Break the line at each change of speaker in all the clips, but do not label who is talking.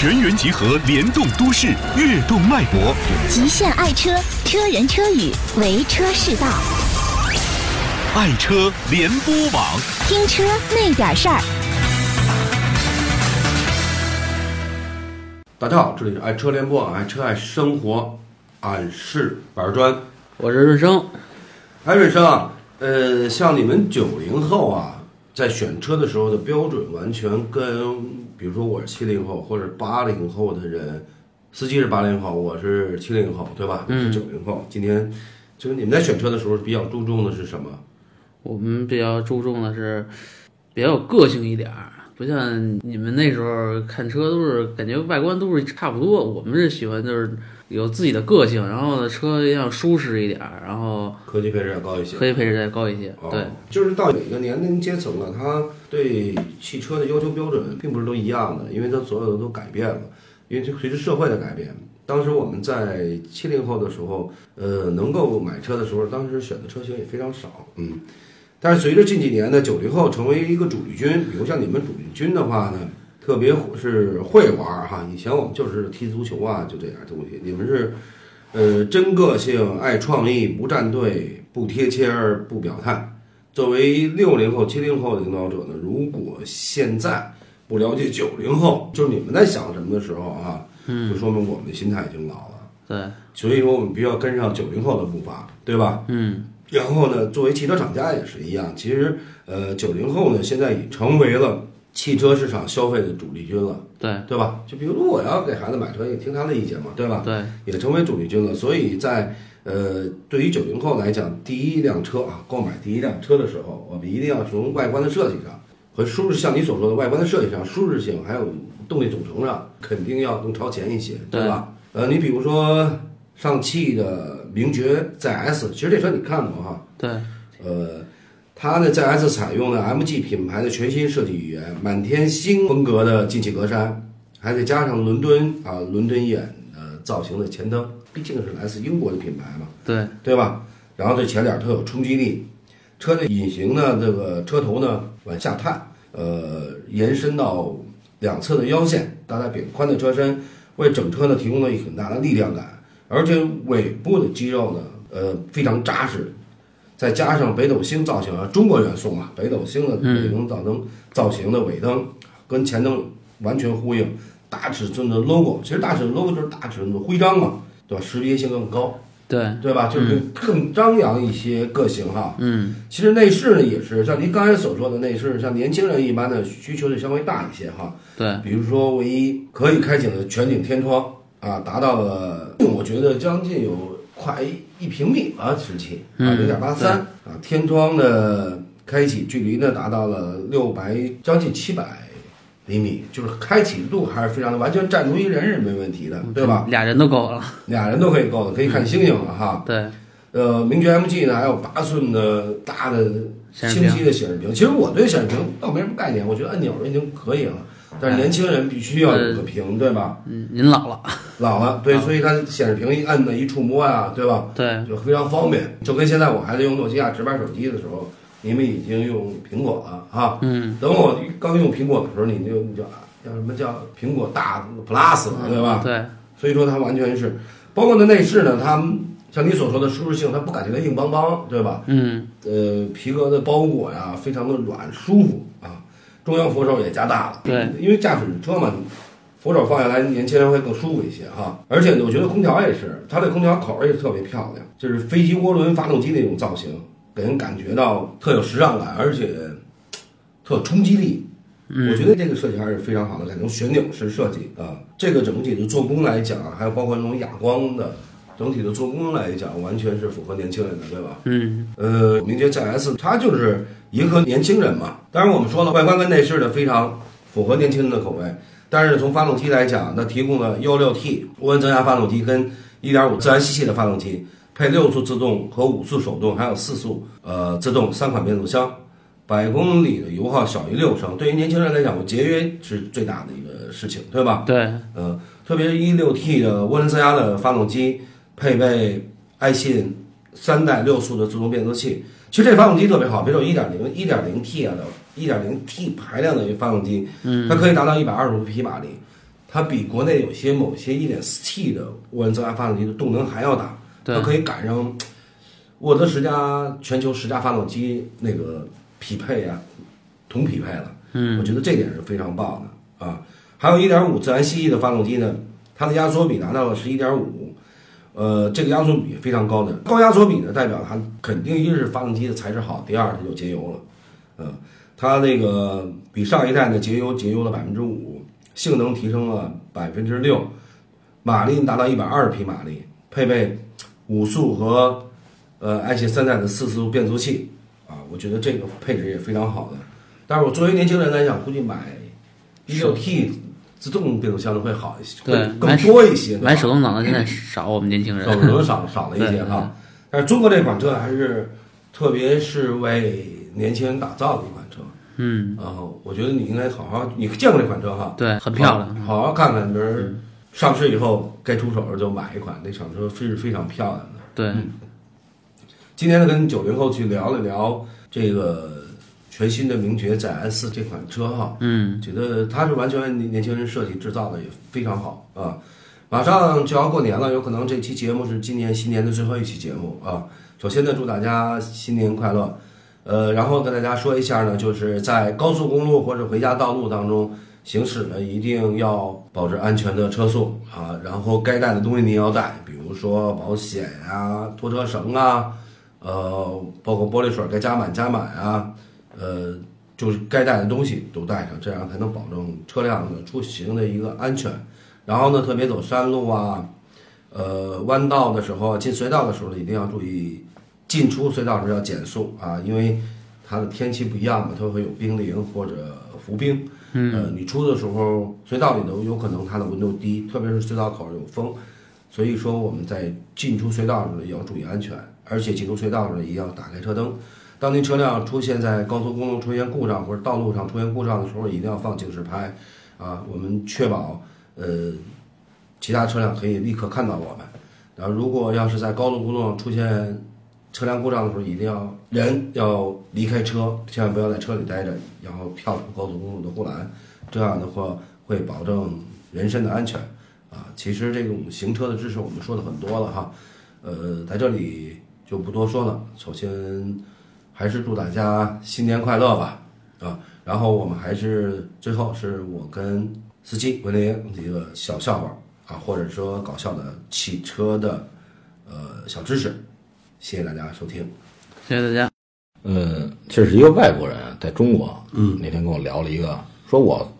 全员集合，联动都市，跃动脉搏。
极限爱车，车人车语，为车是道。
爱车联播网，
听车那点事儿。
大家好，这里是爱车联播，爱车爱生活，俺是板砖。
我是润生，
哎，润生啊，呃，像你们九零后啊，在选车的时候的标准，完全跟比如说我是七零后或者八零后的人，司机是八零后，我是七零后，对吧？
嗯
是九零后。今天就是你们在选车的时候比较注重的是什么？
我们比较注重的是比较有个性一点儿，不像你们那时候看车都是感觉外观都是差不多，我们是喜欢就是有自己的个性，然后呢车要舒适一点儿，然后
科技配置要高一些。
科技配置再高一些。
哦
对，，
就是到每个年龄阶层了，他对汽车的要求标准并不是都一样的，因为它所有的都改变了，因为这随着社会的改变。当时我们在七零后的时候，呃，能够买车的时候，当时选的车型也非常少，嗯。但是随着近几年的九零后成为一个主力军，比如像你们主力军的话呢，特别是会玩儿哈。以前我们就是踢足球啊，就这点东西。你们是，呃，真个性、爱创意、不站队、不贴签儿、不表态。作为六零后、七零后的领导者呢，如果现在不了解九零后，就是你们在想什么的时候啊，就说明我们的心态已经老了。
对，
所以说我们必须要跟上九零后的步伐，对吧？
嗯，
然后呢，作为汽车厂家也是一样，其实呃，九零后呢现在已成为了汽车市场消费的主力军了，
对，
对吧？就比如说我要给孩子买车，也听他的意见嘛，对吧？
对，
也成为主力军了。所以在呃，对于九零后来讲，第一辆车啊，购买第一辆车的时候，我们一定要从外观的设计上和舒适，像你所说的外观的设计上、舒适性还有动力总成上，肯定要更超前一些，对吧？呃，你比如说上汽的名爵 ZS，其实这车你看过哈，
对，
呃，它呢 ZS 采用了 MG 品牌的全新设计语言，满天星风格的进气格栅，还得加上伦敦啊伦敦眼的造型的前灯，毕竟是来自英国的品牌嘛，
对，
对吧？然后这前脸特有冲击力，车的隐形的这个车头呢往下探，呃，延伸到两侧的腰线，搭载扁宽的车身，为整车呢提供了很大的力量感，而且尾部的肌肉呢，呃，非常扎实。再加上北斗星造型啊，中国元素嘛，北斗星的尾灯造灯造型的尾灯跟前灯完全呼应，大尺寸的 logo，其实大尺寸 logo 就是大尺寸的徽章嘛，对吧？识别性更高。
对，
对吧？就是更张扬一些个性哈。
嗯，
其实内饰呢也是像您刚才所说的内饰，像年轻人一般的需求就稍微大一些哈。
对，
比如说唯一可以开启的全景天窗啊，达到了我觉得将近有快一平米了，实际啊
嗯
零点八三啊，天窗的开启距离呢达到了六百将近七百厘米，就是开启度还是非常的，完全站住一人是没问题的，对吧？
俩人都够了。
俩人都可以够了，可以看星星了哈。
对，
呃，名爵 MG 呢还有八寸的大的清晰的显示屏。其实我对显示屏倒没什么概念，我觉得按钮已经可以了。但是年轻人必须要有个屏，对吧？
嗯，您老了。
老了，对，所以它显示屏一摁的一触摸呀，对吧？
对，
就非常方便。就跟现在我还在用诺基亚直板手机的时候，你们已经用苹果了哈。
嗯，
等我刚用苹果的时候，你就你就叫什么叫苹果大 Plus 了，对吧？
对，
所以说它完全是，包括那内饰呢，它像你所说的舒适性，它不感觉它硬邦邦，对吧？
嗯，
呃，皮革的包裹呀，非常的软舒服啊。中央扶手也加大了，
对，
因为驾驶车嘛，扶手放下来，年轻人会更舒服一些哈。而且呢，我觉得空调也是，它的空调口儿也特别漂亮，就是飞机涡轮发动机那种造型，给人感觉到特有时尚感，而且特有冲击力。我觉得这个设计还是非常好的，改成旋钮式设计啊。这个整体的做工来讲，还有包括那种哑光的整体的做工来讲，完全是符合年轻人的，对吧？
嗯，
呃，名爵 ZS 它就是迎合年轻人嘛。当然，我们说了，外观跟内饰的非常符合年轻人的口味。但是从发动机来讲，它提供了 1.6T 涡轮增压发动机跟1.5自然吸气的发动机，配六速自动和五速手动，还有四速呃自动三款变速箱。百公里的油耗小于六升，对于年轻人来讲，我节约是最大的一个事情，对吧？
对，
呃，特别是一六 T 的涡轮增压的发动机，配备爱信三代六速的自动变速器。其实这发动机特别好，比如1.0、1.0T 啊的 1.0T 排量的一个发动机，嗯，它可以达到125匹马力，它比国内有些某些一点四 T 的涡轮增压发动机的动能还要大，它可以赶上沃德十佳全球十佳发动机那个匹配啊，同匹配了。
嗯，
我觉得这点是非常棒的啊。还有一点五自然吸气的发动机呢，它的压缩比达到了是1.5，呃，这个压缩比非常高的。高压缩比呢，代表它肯定一是发动机的材质好，第二它就节油了，嗯，它那个比上一代呢节油节油了百分之五，性能提升了百分之六，马力达到一百二十匹马力，配备五速和呃爱信三代的四速变速器啊，我觉得这个配置也非常好的。但是我作为年轻人来讲，估计买一六 T 自动变速箱的会好一些，
对
更多一些。
买手动挡的现在少，我们年轻人
手动少少了一些哈。但是中国这款车还是，特别是为年轻人打造的一款车。
嗯，
我觉得你应该好好，你见过这款车哈？
对，很漂亮。
好好看看，比如上市以后该出手就买一款，那款车是非常漂亮的。
对，
今天呢，跟九零后去聊了聊这个全新的名爵载安四这款车哈，
嗯，
觉得它是完全为年轻人设计制造的，也非常好啊。马上就要过年了，有可能这期节目是今年新年的最后一期节目啊。首先呢，祝大家新年快乐，呃，然后跟大家说一下呢，就是在高速公路或者回家道路当中行驶呢，一定要保持安全的车速啊，然后该带的东西你要带，比如说保险啊、拖车绳啊，呃，包括玻璃水该加满加满啊，呃，就是该带的东西都带上，这样才能保证车辆的出行的一个安全。然后呢，特别走山路啊，呃，弯道的时候、进隧道的时候呢，一定要注意进出隧道时候要减速啊，因为它的天气不一样嘛，它会有冰凌或者浮冰。嗯，呃，你出的时候隧道里头有可能它的温度低，特别是隧道口有风，所以说我们在进出隧道的时候也要注意安全，而且进出隧道的时候也要打开车灯。当您车辆出现在高速公路出现故障或者道路上出现故障的时候，一定要放警示牌啊，我们确保。呃，其他车辆可以立刻看到我们。然后，如果要是在高速公路上出现车辆故障的时候，一定要人要离开车，千万不要在车里待着，然后跳出高速公路的护栏。这样的话会保证人身的安全啊。其实这种行车的知识我们说的很多了哈，呃，在这里就不多说了。首先还是祝大家新年快乐吧啊。然后我们还是最后是我跟。司机文林一个小笑话啊，或者说搞笑的汽车的呃小知识，谢谢大家收听，
谢谢大家。
嗯，这是一个外国人在中国，
嗯，
那天跟我聊了一个，说我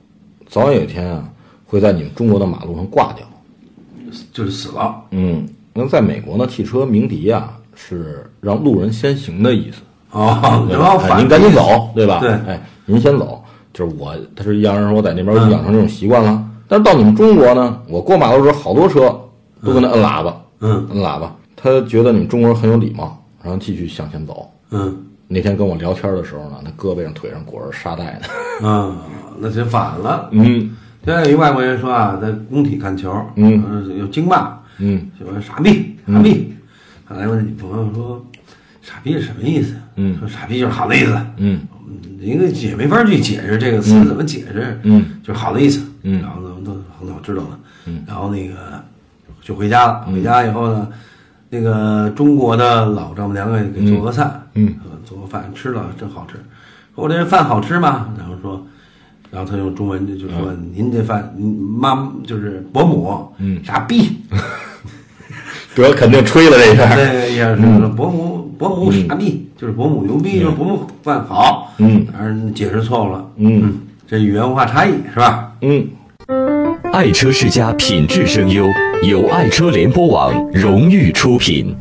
早晚有一天啊会在你们中国的马路上挂掉，
就是死了。
嗯，那在美国呢，汽车鸣笛啊是让路人先行的意思，
哦，然后反
您赶紧走，对吧？
对
哎，您先走。就是我，他是洋人，我在那边养成这种习惯了。但是到你们中国呢，我过马路的时候，好多车都跟他摁喇叭，
嗯
摁喇叭。他觉得你们中国人很有礼貌，然后继续向前走。
嗯
那天跟我聊天的时候呢，他胳膊上、腿上裹着沙袋呢。
啊，那就反了。
嗯
现在有一外国人说啊，在工体看球，
嗯
呃，有京骂，
嗯
就说傻逼傻逼。后来我女朋友说，傻逼是什么意思？
嗯。
说傻逼就是好的意思。
嗯。
一个也没法去解释这个词怎么解释，
嗯，
就是好的意思，
嗯。
然后呢，都那我知道了，
嗯，
然后那个就回家了，回家以后呢，那个中国的老丈母娘给给做个饭，
嗯。
呃做个饭吃了真好吃，说我这饭好吃吗？然后说，然后他用中文就就说您这饭，您妈就是伯母，
嗯。
傻逼，
得肯定吹了这一下。
这个也是说伯母伯母傻逼，就是伯母牛逼，就是伯母办好，
嗯。
当然解释错误了，
嗯。
这语言文化差异是吧？
嗯，
爱车世家品质声优，由爱车联播网荣誉出品。